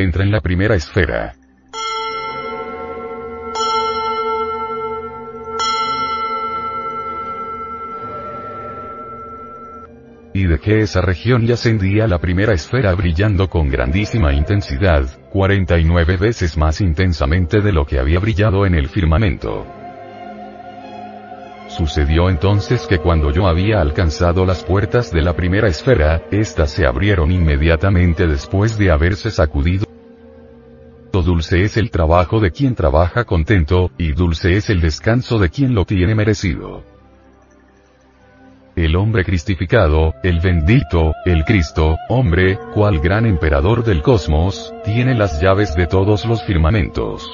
Entra en la primera esfera. Y de que esa región y ascendía la primera esfera brillando con grandísima intensidad, 49 veces más intensamente de lo que había brillado en el firmamento. Sucedió entonces que cuando yo había alcanzado las puertas de la primera esfera, éstas se abrieron inmediatamente después de haberse sacudido. Dulce es el trabajo de quien trabaja contento, y dulce es el descanso de quien lo tiene merecido. El hombre cristificado, el bendito, el Cristo, hombre, cual gran emperador del cosmos, tiene las llaves de todos los firmamentos.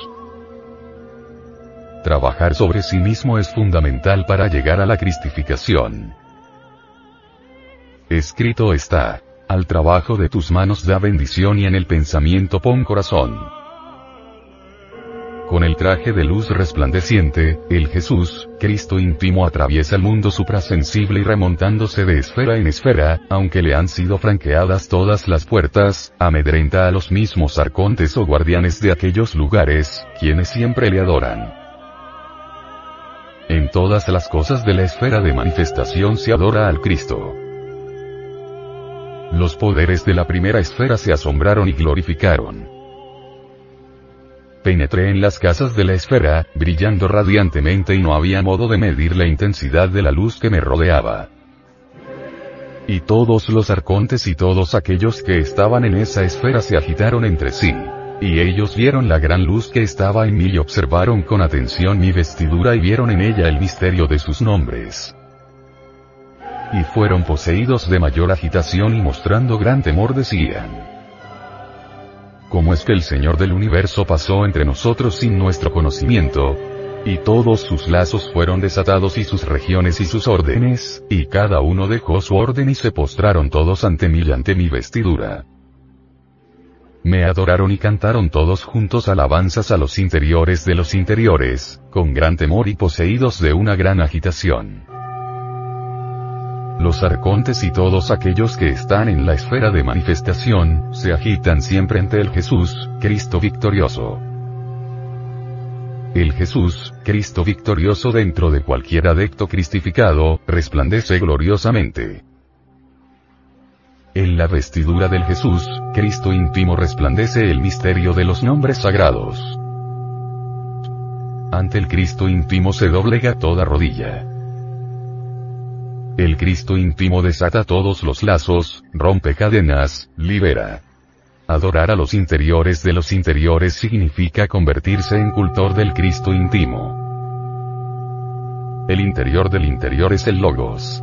Trabajar sobre sí mismo es fundamental para llegar a la cristificación. Escrito está. Al trabajo de tus manos da bendición y en el pensamiento pon corazón. Con el traje de luz resplandeciente, el Jesús, Cristo íntimo atraviesa el mundo suprasensible y remontándose de esfera en esfera, aunque le han sido franqueadas todas las puertas, amedrenta a los mismos arcontes o guardianes de aquellos lugares, quienes siempre le adoran. En todas las cosas de la esfera de manifestación se adora al Cristo. Los poderes de la primera esfera se asombraron y glorificaron. Penetré en las casas de la esfera, brillando radiantemente y no había modo de medir la intensidad de la luz que me rodeaba. Y todos los arcontes y todos aquellos que estaban en esa esfera se agitaron entre sí. Y ellos vieron la gran luz que estaba en mí y observaron con atención mi vestidura y vieron en ella el misterio de sus nombres. Y fueron poseídos de mayor agitación y mostrando gran temor decían. ¿Cómo es que el Señor del universo pasó entre nosotros sin nuestro conocimiento? Y todos sus lazos fueron desatados y sus regiones y sus órdenes, y cada uno dejó su orden y se postraron todos ante mí y ante mi vestidura. Me adoraron y cantaron todos juntos alabanzas a los interiores de los interiores, con gran temor y poseídos de una gran agitación. Los arcontes y todos aquellos que están en la esfera de manifestación, se agitan siempre ante el Jesús, Cristo victorioso. El Jesús, Cristo victorioso dentro de cualquier adecto cristificado, resplandece gloriosamente. En la vestidura del Jesús, Cristo íntimo resplandece el misterio de los nombres sagrados. Ante el Cristo íntimo se doblega toda rodilla. El Cristo íntimo desata todos los lazos, rompe cadenas, libera. Adorar a los interiores de los interiores significa convertirse en cultor del Cristo íntimo. El interior del interior es el Logos.